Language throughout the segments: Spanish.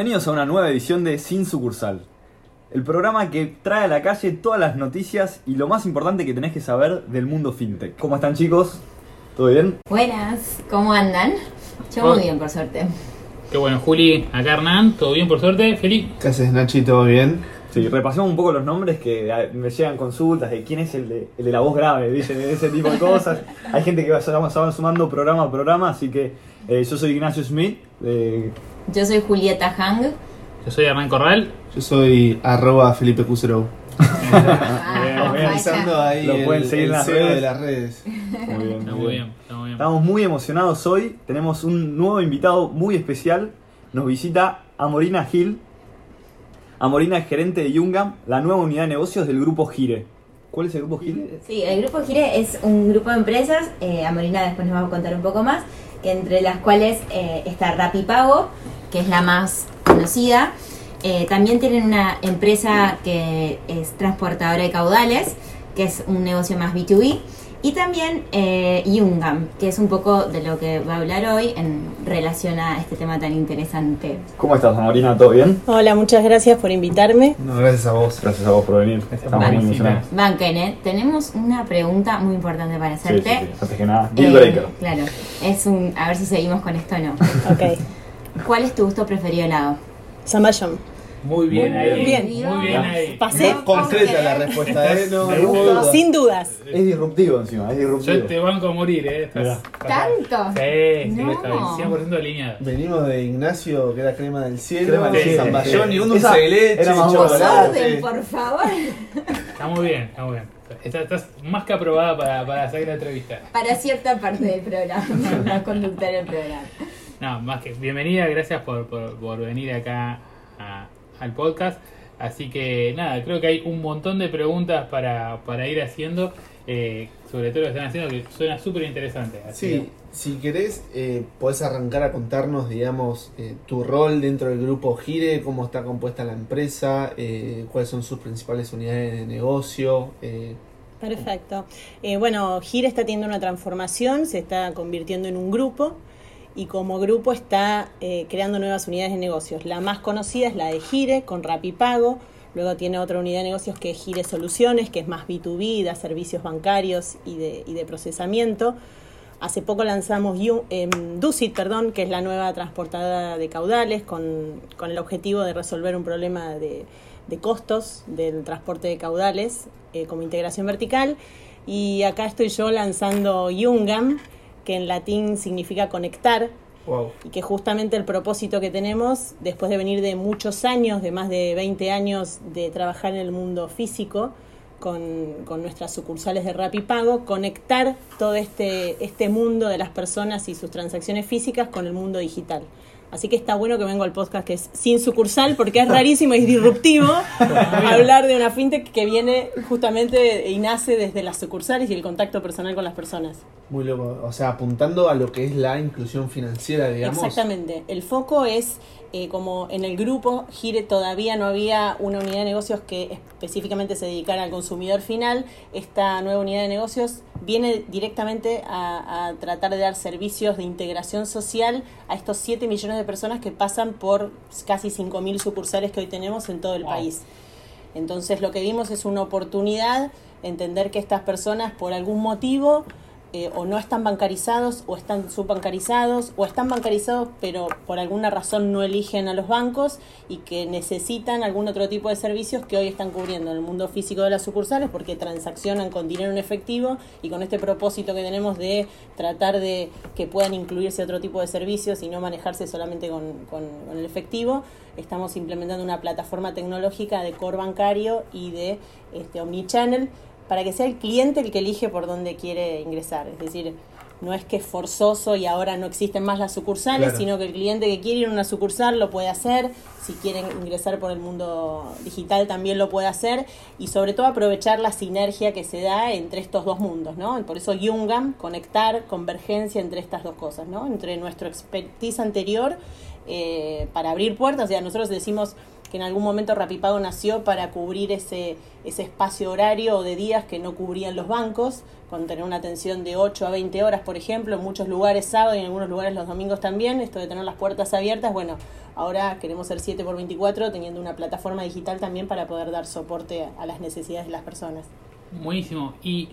Bienvenidos a una nueva edición de Sin Sucursal, el programa que trae a la calle todas las noticias y lo más importante que tenés que saber del mundo fintech. ¿Cómo están chicos? ¿Todo bien? Buenas, ¿cómo andan? Yo muy bien, por suerte. Qué bueno, Juli, acá Hernán, todo bien por suerte, feliz. ¿Qué haces, Nachi? ¿Todo bien? Sí, repasemos un poco los nombres que me llegan consultas de quién es el de, el de la voz grave, dicen ese tipo de cosas. Hay gente que va, se van sumando programa a programa, así que eh, yo soy Ignacio Smith. eh, Yo soy Julieta Hang. Yo soy Hernán Corral. Yo soy arroba Felipe Cusero. Ah. Organizando ahí Lo el, pueden seguir en el las redes. de las redes. muy bien, Está muy muy bien. bien, está muy bien. Estamos muy emocionados hoy. Tenemos un nuevo invitado muy especial. Nos visita Amorina Gil. Amorina es gerente de Yungam, la nueva unidad de negocios del grupo Gire. ¿Cuál es el grupo Gire? Sí, el grupo Gire es un grupo de empresas, eh, Amorina después nos va a contar un poco más, entre las cuales eh, está Rapipago, que es la más conocida. Eh, también tienen una empresa que es transportadora de caudales, que es un negocio más B2B. Y también eh, Yungam, que es un poco de lo que va a hablar hoy en relación a este tema tan interesante. ¿Cómo estás, Amorina? ¿Todo bien? Hola, muchas gracias por invitarme. No, gracias a vos. Gracias a vos por venir. Estamos muy Felicita. emocionados. Banken, ¿eh? tenemos una pregunta muy importante para Sí, sí, hacerte. sí. Antes que nada, deal Eh, claro, es un. A ver si seguimos con esto o no. Ok. ¿Cuál es tu gusto preferido helado? Zamballón. Muy bien Muy ahí. bien. Muy bien ahí. Pasé No, Concreta la respuesta, ¿eh? No, Me no gusta. duda. sin dudas. Es disruptivo encima, es disruptivo. Yo te banco a morir, eh. Estás- ¿Tanto? Sí, sí, No. está bien, 100% alineado. Venimos de Ignacio, que era crema del cielo, Crema del cielo. zamballón y un dulce de leche, era más. Orden, por favor. Está muy bien, está muy bien. Estás, estás más que aprobada para, para hacer la entrevista. Para cierta parte del programa, la conductora del programa. No, más que bienvenida, gracias por, por, por venir acá a- al podcast. Así que nada, creo que hay un montón de preguntas para, para ir haciendo, eh, sobre todo lo que están haciendo, que suena súper interesante. Sí, si querés, eh, podés arrancar a contarnos, digamos, eh, tu rol dentro del grupo Gire, cómo está compuesta la empresa, eh, cuáles son sus principales unidades de negocio. eh, Perfecto. Eh, bueno, Gire está teniendo una transformación, se está convirtiendo en un grupo y como grupo está eh, creando nuevas unidades de negocios. La más conocida es la de Gire con Rapipago. Luego tiene otra unidad de negocios que es Gire Soluciones, que es más B2B, da servicios bancarios y de, y de procesamiento. Hace poco lanzamos em, Ducit, perdón, que es la nueva transportadora de caudales con, con el objetivo de resolver un problema de, de costos del transporte de caudales eh, como integración vertical. Y acá estoy yo lanzando Yungam, que en latín significa conectar, wow. y que justamente el propósito que tenemos, después de venir de muchos años, de más de 20 años de trabajar en el mundo físico, con, con nuestras sucursales de Rapipago, conectar todo este, este mundo de las personas y sus transacciones físicas con el mundo digital. Así que está bueno que vengo al podcast que es sin sucursal porque es rarísimo y disruptivo hablar de una fintech que viene justamente y nace desde las sucursales y el contacto personal con las personas. Muy loco. O sea, apuntando a lo que es la inclusión financiera, digamos. Exactamente. El foco es, eh, como en el grupo Gire todavía no había una unidad de negocios que específicamente se dedicara al consumidor final, esta nueva unidad de negocios viene directamente a, a tratar de dar servicios de integración social a estos 7 millones de personas que pasan por casi 5.000 sucursales que hoy tenemos en todo el Wow. país. Entonces lo que vimos es una oportunidad, entender que estas personas por algún motivo eh, o no están bancarizados o están subbancarizados o están bancarizados pero por alguna razón no eligen a los bancos y que necesitan algún otro tipo de servicios que hoy están cubriendo en el mundo físico de las sucursales porque transaccionan con dinero en efectivo y con este propósito que tenemos de tratar de que puedan incluirse otro tipo de servicios y no manejarse solamente con, con- con el efectivo, estamos implementando una plataforma tecnológica de core bancario y de este, omnichannel para que sea el cliente el que elige por dónde quiere ingresar. Es decir, no es que es forzoso y ahora no existen más las sucursales, Claro. sino que el cliente que quiere ir a una sucursal lo puede hacer, si quieren ingresar por el mundo digital también lo puede hacer y sobre todo aprovechar la sinergia que se da entre estos dos mundos, ¿no? Por eso Yungam, conectar, convergencia entre estas dos cosas, ¿no? Entre nuestro expertise anterior eh, para abrir puertas, o sea, nosotros decimos que en algún momento Rapipago nació para cubrir ese, ese espacio horario de días que no cubrían los bancos, con tener una atención de 8 a 20 horas, por ejemplo, en muchos lugares sábado y en algunos lugares los domingos también, esto de tener las puertas abiertas, bueno, ahora queremos ser 7 por 24 teniendo una plataforma digital también para poder dar soporte a las necesidades de las personas. Buenísimo. Y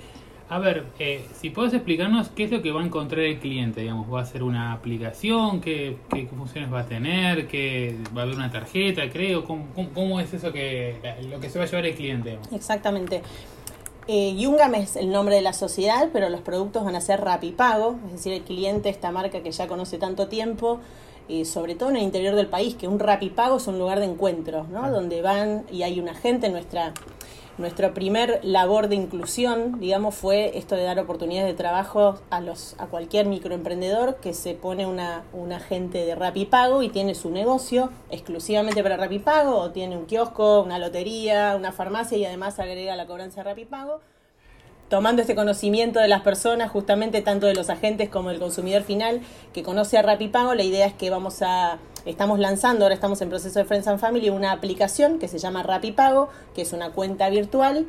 a ver, eh, si puedes explicarnos qué es lo que va a encontrar el cliente, digamos, va a ser una aplicación, qué, qué funciones va a tener, qué va a haber una tarjeta, creo, cómo, cómo- cómo es eso que lo que se va a llevar el cliente. digamos? Exactamente. Eh, Yungam es el nombre de la sociedad, pero los productos van a ser Rapipago, es decir, el cliente, esta marca que ya conoce tanto tiempo, eh, sobre todo en el interior del país, que un Rapipago es un lugar de encuentro, ¿no? Donde van y hay una gente, nuestra nuestro primer labor de inclusión, digamos, fue esto de dar oportunidades de trabajo a los a cualquier microemprendedor que se pone una, un agente de Rapipago y tiene su negocio exclusivamente para Rapipago o tiene un kiosco, una lotería, una farmacia y además agrega la cobranza de Rapipago. Tomando este conocimiento de las personas, justamente tanto de los agentes como del consumidor final que conoce a Rapipago, la idea es que vamos a estamos lanzando, ahora estamos en proceso de Friends and Family, una aplicación que se llama Rapipago, que es una cuenta virtual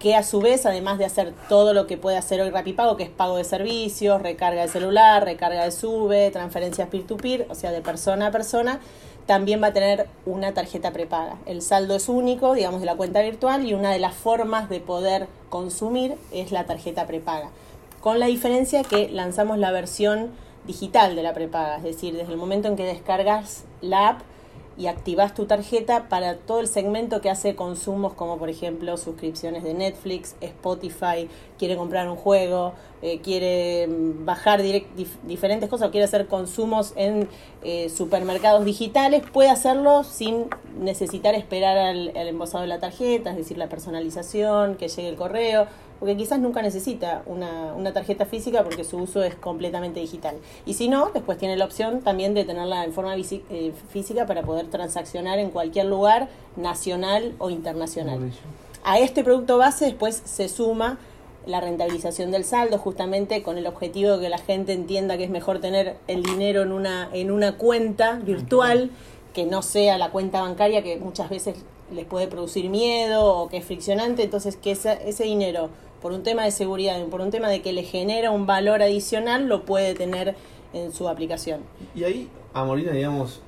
que a su vez, además de hacer todo lo que puede hacer hoy Rapipago, que es pago de servicios, recarga de celular, recarga de sube, transferencias peer-to-peer, o sea, de persona a persona, también va a tener una tarjeta prepaga. El saldo es único, digamos, de la cuenta virtual y una de las formas de poder consumir es la tarjeta prepaga. Con la diferencia que lanzamos la versión digital de la prepaga, es decir, desde el momento en que descargas la app, y activas tu tarjeta para todo el segmento que hace consumos como por ejemplo suscripciones de Netflix, Spotify, quiere comprar un juego, eh, quiere mm, bajar diferentes cosas, quiere hacer consumos en eh, supermercados digitales, puede hacerlo sin necesitar esperar al, al embosado de la tarjeta, es decir, la personalización, que llegue el correo, porque quizás nunca necesita una, una, tarjeta física porque su uso es completamente digital. Y si no, después tiene la opción también de tenerla en forma eh, física para poder transaccionar en cualquier lugar, nacional o internacional. A este producto base después se suma la rentabilización del saldo, justamente con el objetivo de que la gente entienda que es mejor tener el dinero en una, en una cuenta virtual, que no sea la cuenta bancaria que muchas veces les puede producir miedo o que es friccionante, entonces que ese, ese dinero por un tema de seguridad por un tema de que le genera un valor adicional, lo puede tener en su aplicación. Y ahí, Amorina, digamos,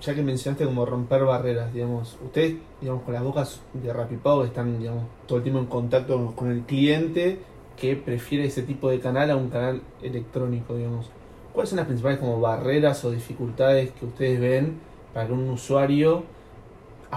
ya que mencionaste como romper barreras, digamos, ustedes, digamos, con las bocas de Rapipago están, digamos, todo el tiempo en contacto con el cliente que prefiere ese tipo de canal a un canal electrónico, digamos. ¿Cuáles son las principales como barreras o dificultades que ustedes ven para que un usuario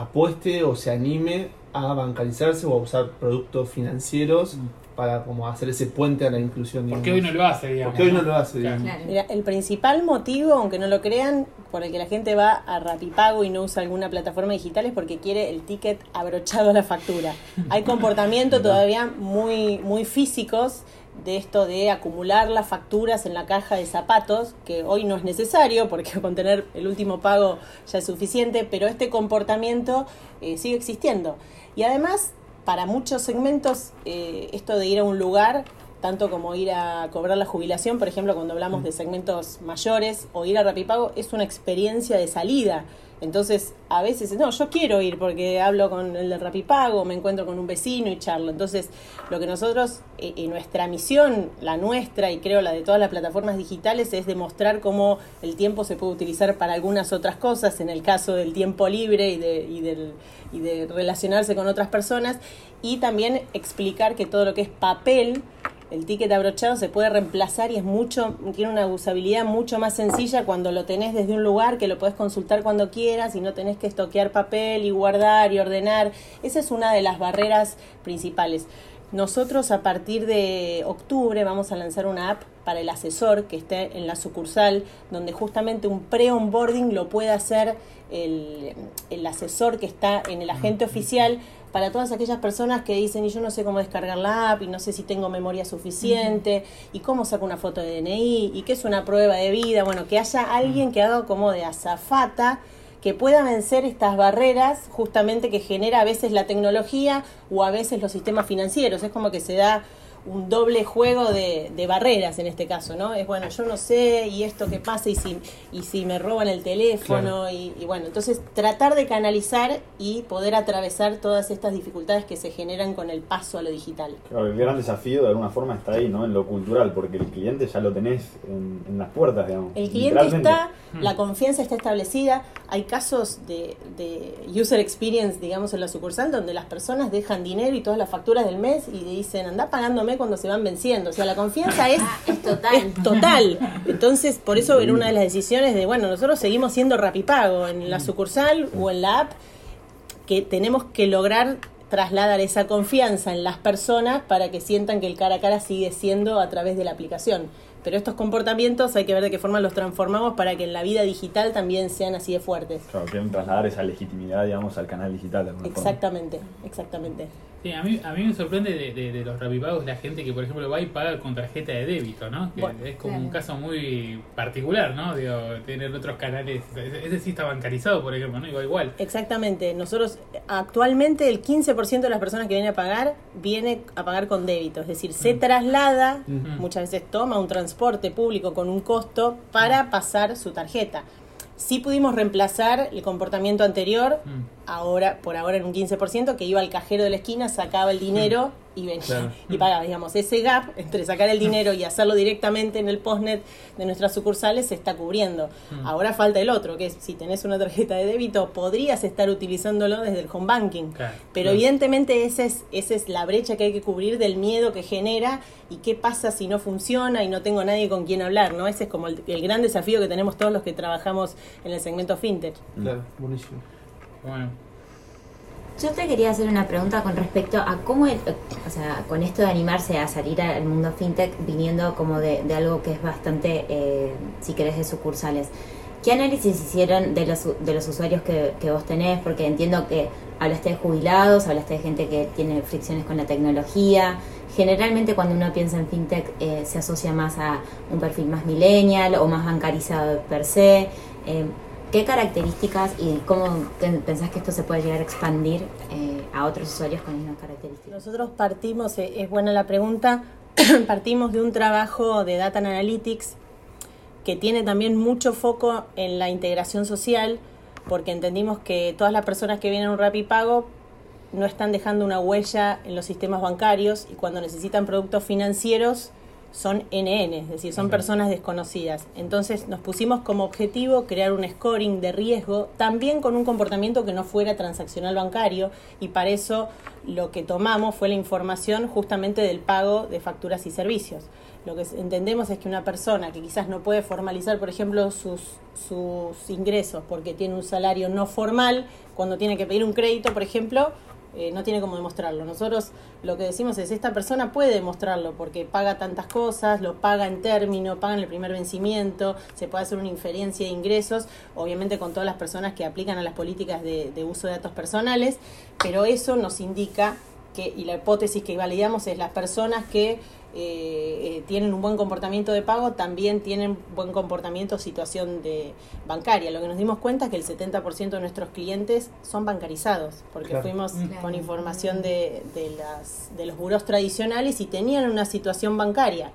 apueste o se anime a bancarizarse o a usar productos financieros mm. para como hacer ese puente a la inclusión. Digamos. ¿Por qué hoy no lo hace? Digamos, ¿Por qué hoy no lo hace? Digamos? Claro. Mira, el principal motivo, aunque no lo crean, por el que la gente va a Rapipago y no usa alguna plataforma digital es porque quiere el ticket abrochado a la factura. Hay comportamientos todavía muy, muy físicos de esto de acumular las facturas en la caja de zapatos, que hoy no es necesario porque con tener el último pago ya es suficiente, pero este comportamiento eh, sigue existiendo. Y además, para muchos segmentos, eh, esto de ir a un lugar, tanto como ir a cobrar la jubilación, por ejemplo, cuando hablamos de segmentos mayores, o ir a Rapipago, es una experiencia de salida. Entonces, a veces, no, yo quiero ir porque hablo con el de Rapipago, me encuentro con un vecino y charlo. Entonces, lo que nosotros, en eh, nuestra misión, la nuestra y creo la de todas las plataformas digitales, es demostrar cómo el tiempo se puede utilizar para algunas otras cosas, en el caso del tiempo libre y de, y del, y de relacionarse con otras personas, y también explicar que todo lo que es papel, el ticket abrochado se puede reemplazar y es mucho, tiene una usabilidad mucho más sencilla cuando lo tenés desde un lugar que lo podés consultar cuando quieras y no tenés que estoquear papel y guardar y ordenar. Esa es una de las barreras principales. Nosotros a partir de octubre vamos a lanzar una app para el asesor que esté en la sucursal, donde justamente un pre-onboarding lo puede hacer el, el asesor que está en el agente oficial para todas aquellas personas que dicen, y yo no sé cómo descargar la app, y no sé si tengo memoria suficiente, uh -huh. y cómo saco una foto de DNI, y qué es una prueba de vida, bueno, que haya alguien que haga como de azafata, que pueda vencer estas barreras justamente que genera a veces la tecnología o a veces los sistemas financieros. Es como que se da un doble juego de, de barreras en este caso, ¿no? Es bueno, yo no sé, y esto qué pasa, y si, y si me roban el teléfono, y, y bueno, entonces tratar de canalizar y poder atravesar todas estas dificultades que se generan con el paso a lo digital. Claro, el gran desafío de alguna forma está ahí, ¿no? En lo cultural, porque el cliente ya lo tenés en, en las puertas, digamos. El cliente está, la confianza está establecida. Hay casos de, de user experience, digamos, en la sucursal donde las personas dejan dinero y todas las facturas del mes y dicen, anda pagándome cuando se van venciendo. O sea, la confianza es, Ah, es total. es total. Entonces, por eso era una de las decisiones de, bueno, nosotros seguimos siendo rapipago en la sucursal o en la app, que tenemos que lograr trasladar esa confianza en las personas para que sientan que el cara a cara sigue siendo a través de la aplicación. Pero estos comportamientos hay que ver de qué forma los transformamos para que en la vida digital también sean así de fuertes. Claro, quieren trasladar esa legitimidad, digamos, al canal digital. de alguna forma. Exactamente, exactamente. Sí, a mí, a mí me sorprende de, de- de los rapipagos la gente que, por ejemplo, va y paga con tarjeta de débito, ¿no? Que Bueno, es como claro. un caso muy particular, ¿no? Digo, tener otros canales. Ese sí está bancarizado, por ejemplo, ¿no? Igual, igual. Exactamente. Nosotros actualmente el 15% de las personas que vienen a pagar viene a pagar con débito, es decir, se traslada, Mm. muchas veces toma un transporte público con un costo para pasar su tarjeta. Sí pudimos reemplazar el comportamiento anterior, Mm. Ahora por ahora en un 15%, que iba al cajero de la esquina, sacaba el dinero y venía Claro. y pagaba. Digamos, ese gap entre sacar el dinero y hacerlo directamente en el postnet de nuestras sucursales se está cubriendo. Mm. Ahora falta el otro, que es si tenés una tarjeta de débito, podrías estar utilizándolo desde el home banking. Claro, Pero claro. evidentemente esa es, esa es la brecha que hay que cubrir del miedo que genera y qué pasa si no funciona y no tengo nadie con quien hablar, ¿no? Ese es como el, el gran desafío que tenemos todos los que trabajamos en el segmento fintech. Claro, buenísimo. Bueno, Yo te quería hacer una pregunta con respecto a cómo, el- o sea, con esto de animarse a salir al mundo fintech, viniendo como de, de algo que es bastante, eh, si querés, de sucursales. ¿Qué análisis hicieron de los, de los usuarios que, que vos tenés? Porque entiendo que hablaste de jubilados, hablaste de gente que tiene fricciones con la tecnología. Generalmente cuando uno piensa en fintech eh, se asocia más a un perfil más millennial o más bancarizado per se. Eh, ¿Qué características y cómo pensás que esto se puede llegar a expandir eh, a otros usuarios con mismas características? Nosotros partimos, eh, es buena la pregunta, partimos de un trabajo de Data Analytics que tiene también mucho foco en la integración social, porque entendimos que todas las personas que vienen a un Rapipago no están dejando una huella en los sistemas bancarios y cuando necesitan productos financieros son NN, es decir, son personas desconocidas. Entonces nos pusimos como objetivo crear un scoring de riesgo, también con un comportamiento que no fuera transaccional bancario, y para eso lo que tomamos fue la información justamente del pago de facturas y servicios. Lo que entendemos es que una persona que quizás no puede formalizar, por ejemplo, sus, sus ingresos porque tiene un salario no formal, cuando tiene que pedir un crédito, por ejemplo, eh, no tiene cómo demostrarlo. Nosotros lo que decimos es, esta persona puede demostrarlo porque paga tantas cosas, lo paga en término, paga en el primer vencimiento, se puede hacer una inferencia de ingresos, obviamente con todas las personas que aplican a las políticas de, de uso de datos personales, pero eso nos indica que, y la hipótesis que validamos es las personas que eh, eh, tienen un buen comportamiento de pago, también tienen buen comportamiento situación de bancaria. Lo que nos dimos cuenta es que el 70% de nuestros clientes son bancarizados, porque Claro. fuimos Claro. con información de, de, las, de los buros tradicionales y tenían una situación bancaria.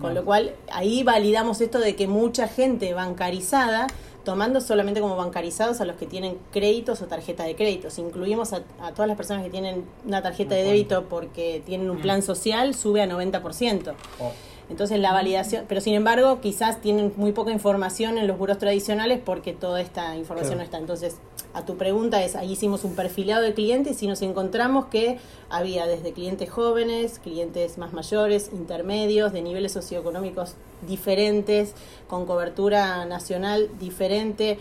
Con lo cual, ahí validamos esto de que mucha gente bancarizada, tomando solamente como bancarizados a los que tienen créditos o tarjeta de créditos. Incluimos a, a todas las personas que tienen una tarjeta de débito porque tienen un plan social, sube a 90%. Oh. Entonces la validación, pero sin embargo quizás tienen muy poca información en los buros tradicionales porque toda esta información Claro. no está. Entonces, a tu pregunta es, ahí hicimos un perfilado de clientes y nos encontramos que había desde clientes jóvenes, clientes más mayores, intermedios, de niveles socioeconómicos diferentes, con cobertura nacional diferente.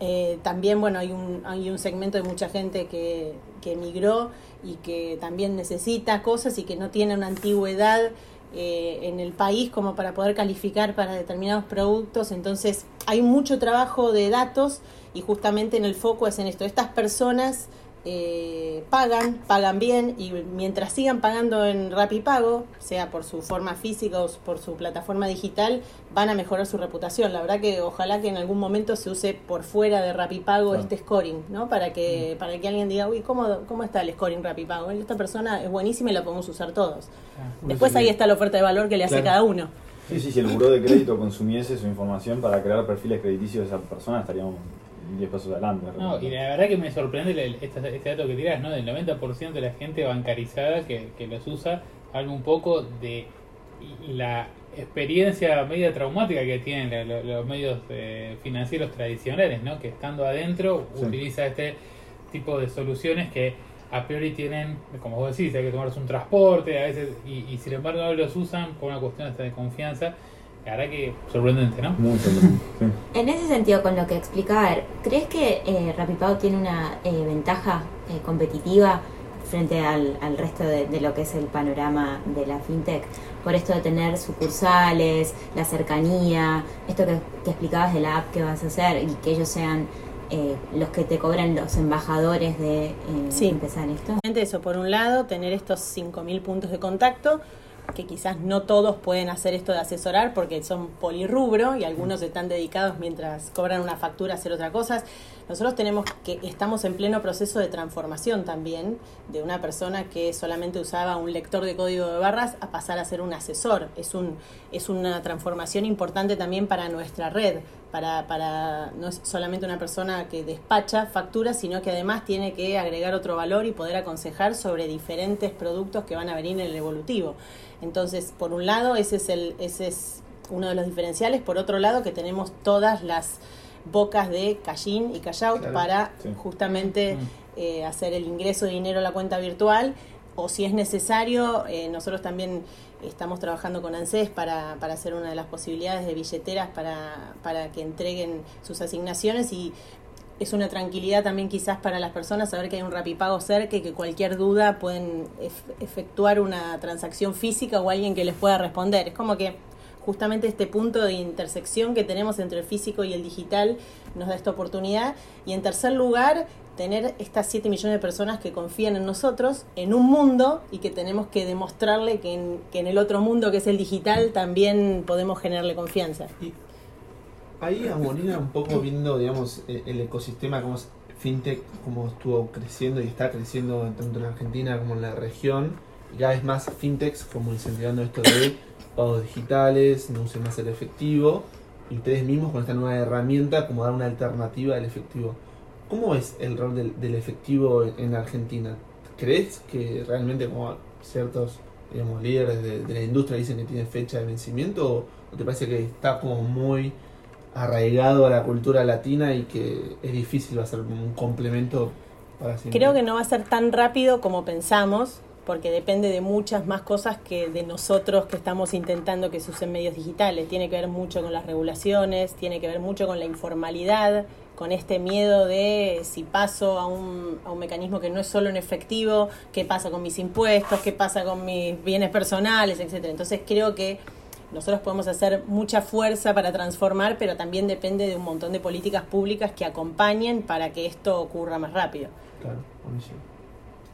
Eh, también, bueno, hay un, hay un segmento de mucha gente que, que emigró y que también necesita cosas y que no tiene una antigüedad eh, en el país como para poder calificar para determinados productos. Entonces, hay mucho trabajo de datos y justamente en el foco es en esto. Estas personas eh, pagan, pagan bien y mientras sigan pagando en Rapipago, sea por su forma física o por su plataforma digital, van a mejorar su reputación. La verdad que ojalá que en algún momento se use por fuera de Rapipago Claro. este scoring, ¿no? Para que, para que alguien diga, uy, ¿cómo, ¿cómo está el scoring Rapipago? Esta persona es buenísima y la podemos usar todos. Ah. Después ahí está la oferta de valor que le hace cada uno. Sí, sí, si el buró de crédito consumiese su información para crear perfiles crediticios de esa persona, estaríamos 10 pasos adelante. No, y la verdad que me sorprende el- este, este dato que tiras, ¿no? Del 90% de la gente bancarizada que, que los usa, habla un poco de la experiencia media traumática que tienen lo- lo- los medios eh, financieros tradicionales, ¿no? Que estando adentro Sí. utiliza este tipo de soluciones que a priori tienen, como vos decís, hay que tomarse un transporte a veces y, y sin embargo no los usan por una cuestión hasta de confianza. La verdad que sorprendente, ¿no? Muy sorprendente, sí. En ese sentido, con lo que explicaba, a ver, ¿crees que eh, Rapipago tiene una eh, ventaja eh, competitiva frente al, al resto de, de lo que es el panorama de la fintech? Por esto de tener sucursales, la cercanía, esto que, que explicabas de la app que vas a hacer y que ellos sean eh, los que te cobran los embajadores de eh, Sí. empezar esto. Eso, por un lado, tener estos 5.000 puntos de contacto, que quizás no todos pueden hacer esto de asesorar porque son polirrubro y algunos están dedicados mientras cobran una factura a hacer otra cosa. Nosotros tenemos que, estamos en pleno proceso de transformación también de una persona que solamente usaba un lector de código de barras a pasar a ser un asesor. Es, un, es una transformación importante también para nuestra red, para, para no es solamente una persona que despacha facturas, sino que además tiene que agregar otro valor y poder aconsejar sobre diferentes productos que van a venir en el evolutivo. Entonces, por un lado, ese es, el, ese es uno de los diferenciales. Por otro lado, que tenemos todas las bocas de cash-in y cash-out Claro, para sí. justamente eh, hacer el ingreso de dinero a la cuenta virtual o si es necesario, eh, nosotros también estamos trabajando con ANSES para, para hacer una de las posibilidades de billeteras para, para que entreguen sus asignaciones y es una tranquilidad también quizás para las personas saber que hay un rapipago cerca y que cualquier duda pueden ef- efectuar una transacción física o alguien que les pueda responder. Es como que justamente este punto de intersección que tenemos entre el físico y el digital nos da esta oportunidad. Y en tercer lugar, tener estas 7 millones de personas que confían en nosotros, en un mundo y que tenemos que demostrarle que en, que en el otro mundo que es el digital también podemos generarle confianza. Y ahí a Molina un poco viendo, digamos, e- el ecosistema, como fintech, cómo estuvo creciendo y está creciendo tanto en Argentina como en la región, y cada vez más fintechs como incentivando esto de pagos digitales, no usen más el efectivo, y ustedes mismos con esta nueva herramienta como dar una alternativa al efectivo. ¿Cómo es el rol del, efectivo en Argentina? ¿Crees que realmente como ciertos digamos, líderes de, la industria dicen que tiene fecha de vencimiento o, te parece que está como muy arraigado a la cultura latina y que es difícil va a ser un complemento para? Creo que no va a ser tan rápido como pensamos, porque depende de muchas más cosas que de nosotros que estamos intentando que se usen medios digitales. Tiene que ver mucho con las regulaciones, tiene que ver mucho con la informalidad, con este miedo de si paso a un, a un mecanismo que no es solo en efectivo, qué pasa con mis impuestos, qué pasa con mis bienes personales, etcétera. Entonces creo que nosotros podemos hacer mucha fuerza para transformar, pero también depende de un montón de políticas públicas que acompañen para que esto ocurra más rápido. Claro, buenísimo.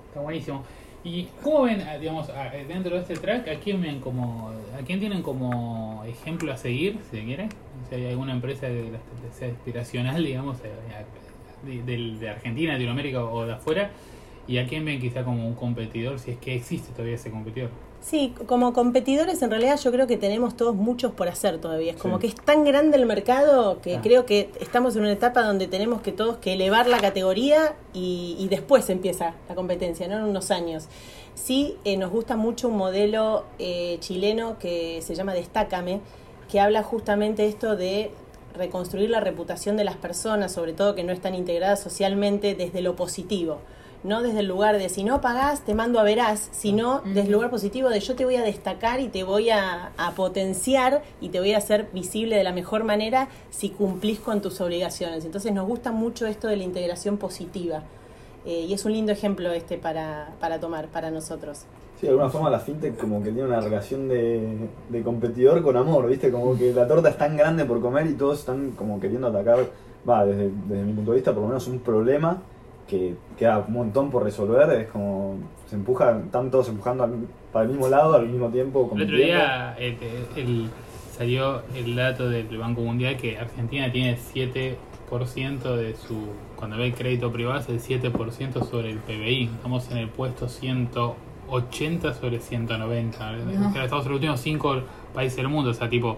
Está buenísimo. ¿Y cómo ven, ah, digamos, ah, eh, dentro de este track, a quién ven como, a quién tienen como ejemplo a seguir, si se quiere? Si hay alguna empresa de sea inspiracional, digamos, eh, de, de- de Argentina, Latinoamérica o de afuera, y a quién ven quizá como un competidor, si es que existe todavía ese competidor. Sí, como competidores en realidad yo creo que tenemos todos muchos por hacer todavía. Es como Sí. que es tan grande el mercado que Ah. creo que estamos en una etapa donde tenemos que todos que elevar la categoría y, y después empieza la competencia, ¿no? En unos años. Sí, eh, nos gusta mucho un modelo eh, chileno que se llama Destácame, que habla justamente esto de reconstruir la reputación de las personas, sobre todo que no están integradas socialmente desde lo positivo no desde el lugar de si no pagás te mando a verás, sino desde el lugar positivo de yo te voy a destacar y te voy a, a potenciar y te voy a hacer visible de la mejor manera si cumplís con tus obligaciones. Entonces nos gusta mucho esto de la integración positiva eh, y es un lindo ejemplo este para, para tomar para nosotros. Sí, de alguna forma la fintech como que tiene una relación de, de competidor con amor, ¿viste? Como que la torta es tan grande por comer y todos están como queriendo atacar, va, desde, desde mi punto de vista, por lo menos un problema que queda un montón por resolver, es como se empuja, están todos empujando al- para el mismo lado al mismo tiempo. El otro día el- el- salió el dato del Banco Mundial que Argentina tiene 7% de su, cuando ve el crédito privado es el 7% sobre el PBI. Estamos en el puesto 180 sobre 190. No. Estamos en los últimos 5 países del mundo. O sea, tipo,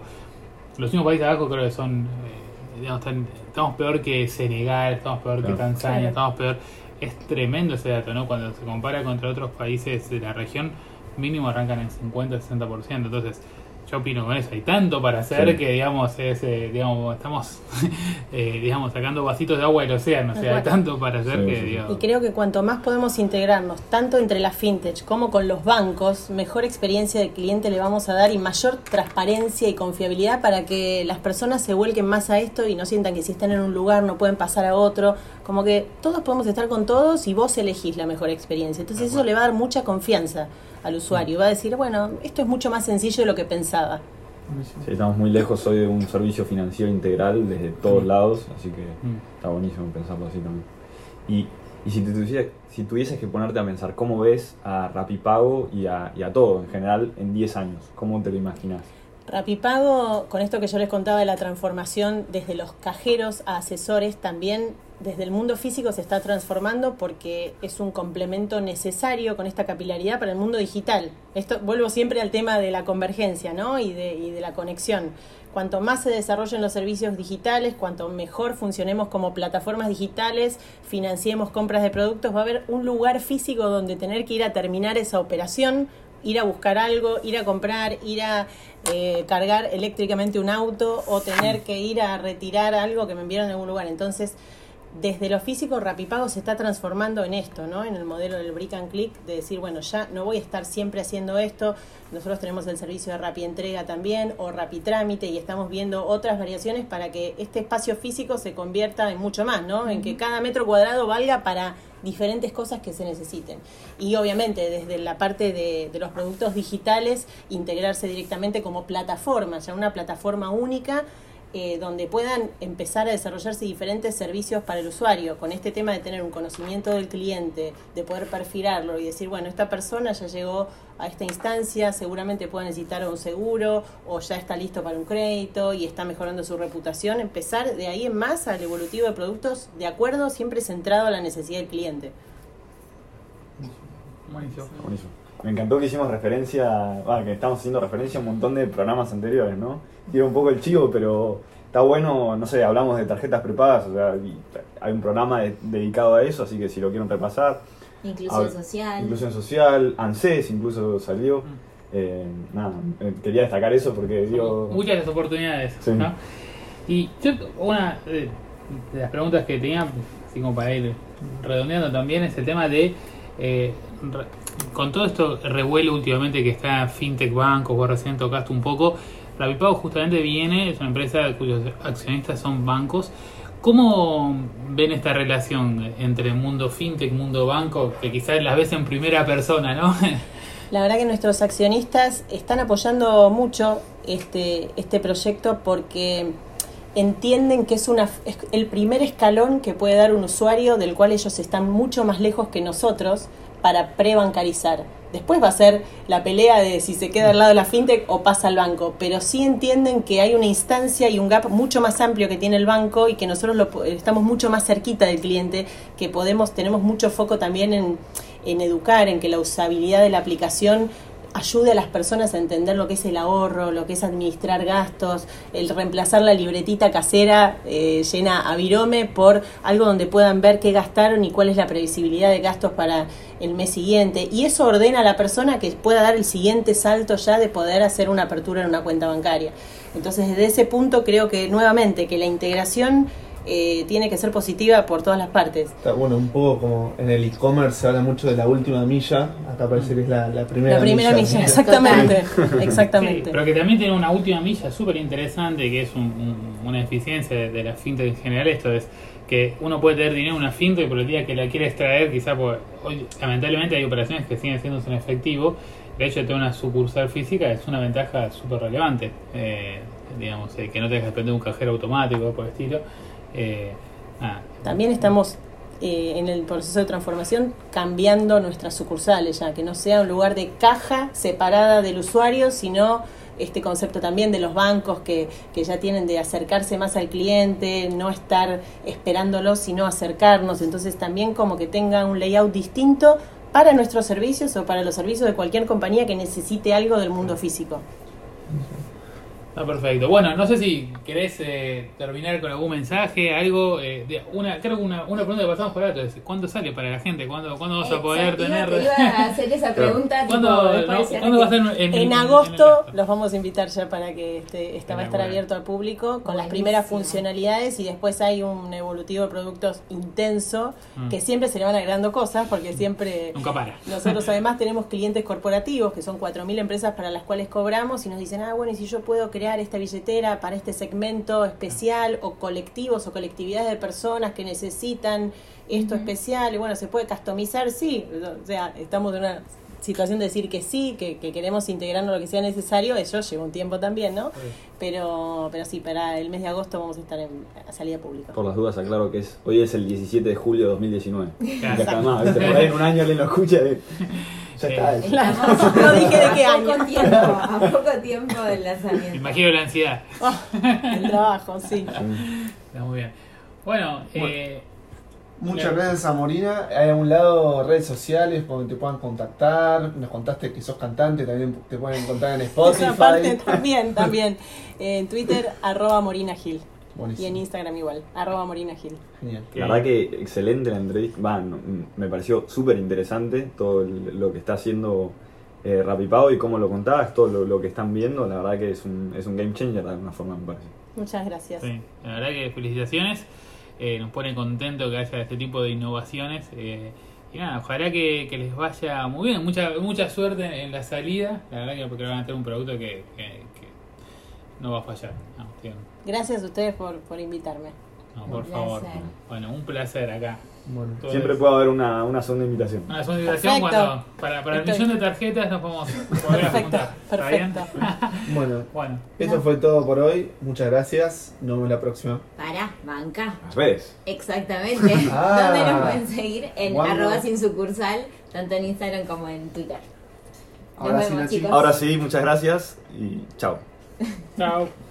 los últimos países de abajo creo que son, eh, digamos, están- estamos peor que Senegal, estamos peor Claro. que Tanzania, Claro. estamos peor. Es tremendo ese dato, ¿no? Cuando se compara contra otros países de la región, mínimo arrancan en 50-60%. Entonces, yo opino con eso. Hay tanto para hacer Sí. que, digamos, es, eh, digamos estamos eh, digamos, sacando vasitos de agua del océano. O sea, hay tanto para hacer Sí, que, sí, sí. digamos, Y creo que cuanto más podemos integrarnos, tanto entre las fintech como con los bancos, mejor experiencia de cliente le vamos a dar y mayor transparencia y confiabilidad para que las personas se vuelquen más a esto y no sientan que si están en un lugar no pueden pasar a otro. Como que todos podemos estar con todos y vos elegís la mejor experiencia. Entonces eso le va a dar mucha confianza al usuario. Va a decir, bueno, esto es mucho más sencillo de lo que pensaba. Sí, estamos muy lejos hoy de un servicio financiero integral desde todos lados, así que Mm. está buenísimo pensarlo así también. Y, y si, te tuvieses, si tuvieses que ponerte a pensar, ¿cómo ves a Rapipago y a, y a todo en general en 10 años? ¿Cómo te lo imaginas? Rapipago, con esto que yo les contaba de la transformación desde los cajeros a asesores, también desde el mundo físico se está transformando porque es un complemento necesario con esta capilaridad para el mundo digital. Esto vuelvo siempre al tema de la convergencia ¿no? y, de, y de la conexión. Cuanto más se desarrollen los servicios digitales, cuanto mejor funcionemos como plataformas digitales, financiemos compras de productos, va a haber un lugar físico donde tener que ir a terminar esa operación ir a buscar algo, ir a comprar, ir a eh, cargar eléctricamente un auto o tener que ir a retirar algo que me enviaron en algún lugar. Entonces, desde lo físico, Rapipago se está transformando en esto, ¿no? En el modelo del brick and click, de decir, bueno, ya no voy a estar siempre haciendo esto. Nosotros tenemos el servicio de Rapi Entrega también, o Rapi Trámite, y estamos viendo otras variaciones para que este espacio físico se convierta en mucho más, ¿no? En que cada metro cuadrado valga para diferentes cosas que se necesiten. Y obviamente desde la parte de, de los productos digitales, integrarse directamente como plataforma, ya una plataforma única eh, donde puedan empezar a desarrollarse diferentes servicios para el usuario, con este tema de tener un conocimiento del cliente, de poder perfilarlo y decir, bueno, esta persona ya llegó a esta instancia, seguramente puede necesitar un seguro o ya está listo para un crédito y está mejorando su reputación, empezar de ahí en más al evolutivo de productos de acuerdo, siempre centrado a la necesidad del cliente. buenísimo. Buenísimo. Me encantó que hicimos referencia, ah, que estamos haciendo referencia a un montón de programas anteriores, ¿no? Tira un poco el chivo, pero está bueno, no sé, hablamos de tarjetas prepagas, o sea, hay un programa de- dedicado a eso, así que si lo quieren repasar. Inclusión social. Inclusión social, ANSES incluso salió. Eh, nada, eh, quería destacar eso porque digo... Muchas de las oportunidades, Sí. ¿no? Y yo, una de, las preguntas que tenía, así como para ir redondeando también, es el tema de, eh, con todo esto revuelo últimamente que está FinTech Bancos, vos recién tocaste un poco, Rapipago justamente viene, es una empresa cuyos accionistas son bancos. ¿Cómo ven esta relación entre mundo FinTech, mundo banco, que quizás las ves en primera persona, ¿no? La verdad que nuestros accionistas están apoyando mucho este, este proyecto porque entienden que es, una, es el primer escalón que puede dar un usuario del cual ellos están mucho más lejos que nosotros para prebancarizar. Después va a ser la pelea de si se queda al lado de la fintech o pasa al banco, pero sí entienden que hay una instancia y un gap mucho más amplio que tiene el banco y que nosotros lo, estamos mucho más cerquita del cliente, que podemos tenemos mucho foco también en, en educar, en que la usabilidad de la aplicación ayude a las personas a entender lo que es el ahorro, lo que es administrar gastos, el reemplazar la libretita casera eh, llena a virome por algo donde puedan ver qué gastaron y cuál es la previsibilidad de gastos para el mes siguiente. Y eso ordena a la persona que pueda dar el siguiente salto ya de poder hacer una apertura en una cuenta bancaria. Entonces, desde ese punto creo que nuevamente que la integración eh, tiene que ser positiva por todas las partes. Está, bueno, un poco como en el e-commerce se habla mucho de la última milla, acá parece que es la, la primera La primera milla, exactamente, Sí, exactamente. pero que también tiene una última milla súper interesante, que es un- un- una eficiencia de, de la fintech en general. Esto es que uno puede tener dinero en una fintech, pero el día que la quiere extraer, quizá por, hoy, lamentablemente hay operaciones que siguen siendo en efectivo. De hecho, tener una sucursal física es una ventaja súper relevante. Eh, digamos, eh, que no te dejes depender de un cajero automático por el estilo. Eh, nada. También estamos eh, en el proceso de transformación cambiando nuestras sucursales ya, que no sea un lugar de caja separada del usuario, sino este concepto también de los bancos que, que ya tienen de acercarse más al cliente, no estar esperándolo, sino acercarnos. Entonces también como que tenga un layout distinto para nuestros servicios o para los servicios de cualquier compañía que necesite algo del mundo físico. Está perfecto. Bueno, no sé si querés eh, terminar con algún mensaje, algo. eh, de- una, creo que una, una pregunta que pasamos por alto es: ¿cuándo sale para la gente? ¿Cuándo, ¿cuándo vas a poder Exacto, tener.? Iba, te iba a hacer esa pregunta. tipo, ¿Cuándo, no, ¿cuándo va a ser en, En, en- agosto en el- los vamos a invitar ya para que este, esta va a estar abierto al público con las primeras funcionalidades y después hay un evolutivo de productos intenso Mm. que siempre se le van agregando cosas porque siempre Nunca para. nosotros además tenemos clientes corporativos que son 4.000 empresas para las cuales cobramos y nos dicen, ah, bueno, y si yo puedo crear esta billetera para este segmento especial o colectivos o colectividades de personas que necesitan esto especial y bueno, se puede customizar, sí, o sea, estamos en una situación de decir que sí, que, que queremos integrarnos lo que sea necesario, eso lleva un tiempo también, ¿no? Pero, pero sí, para el mes de agosto vamos a estar en a salida pública. Por las dudas, aclaro que es hoy es el 17 de julio de 2019. Claro. Ya está más. Por ahí en un año alguien lo escucha y ya está. Sí. Estamos No dije de qué a año. poco tiempo, a poco tiempo del Me lanzamiento. imagino la ansiedad. El trabajo, sí. Está muy bien. Bueno, eh, Muchas Claro. gracias a Morina. Hay a un lado redes sociales donde te puedan contactar. Nos contaste que sos cantante, también te pueden encontrar en Spotify. Esa parte también, también. En Twitter, arroba Morina Gil. Y en Instagram igual, arroba Morina Gil. Genial. La verdad que excelente la entrevista. Va, no, me pareció súper interesante todo el- lo que está haciendo eh, Rapipao y cómo lo contabas, todo lo, lo que están viendo. La verdad que es un, es un game changer de alguna forma, me parece. Muchas gracias. sí, la verdad que felicitaciones. Eh, nos pone contento que haya este tipo de innovaciones. eh, y nada, ojalá que, que les vaya muy bien. Mucha mucha suerte en la salida. La verdad que porque van a tener un producto que, que- que no va a fallar. No, Gracias a ustedes por, por invitarme. no, por favor. Bueno, un placer acá. Bueno. Todo Siempre puede haber una, una segunda invitación. Una segunda invitación cuando para, para el Estoy. millón de tarjetas nos podemos volver a Perfecto, juntar. ¿Está bien? perfecto. Bueno, Bueno, eso fue todo por hoy. Muchas gracias. Nos vemos la próxima. Para, banca. Las redes. Exactamente. Ah. ¿Dónde nos pueden seguir? En arroba sin sucursal, tanto en Instagram como en Twitter. Nos Ahora sí, vemos, Nachi. chicos. Ahora sí, muchas gracias y chao. chao.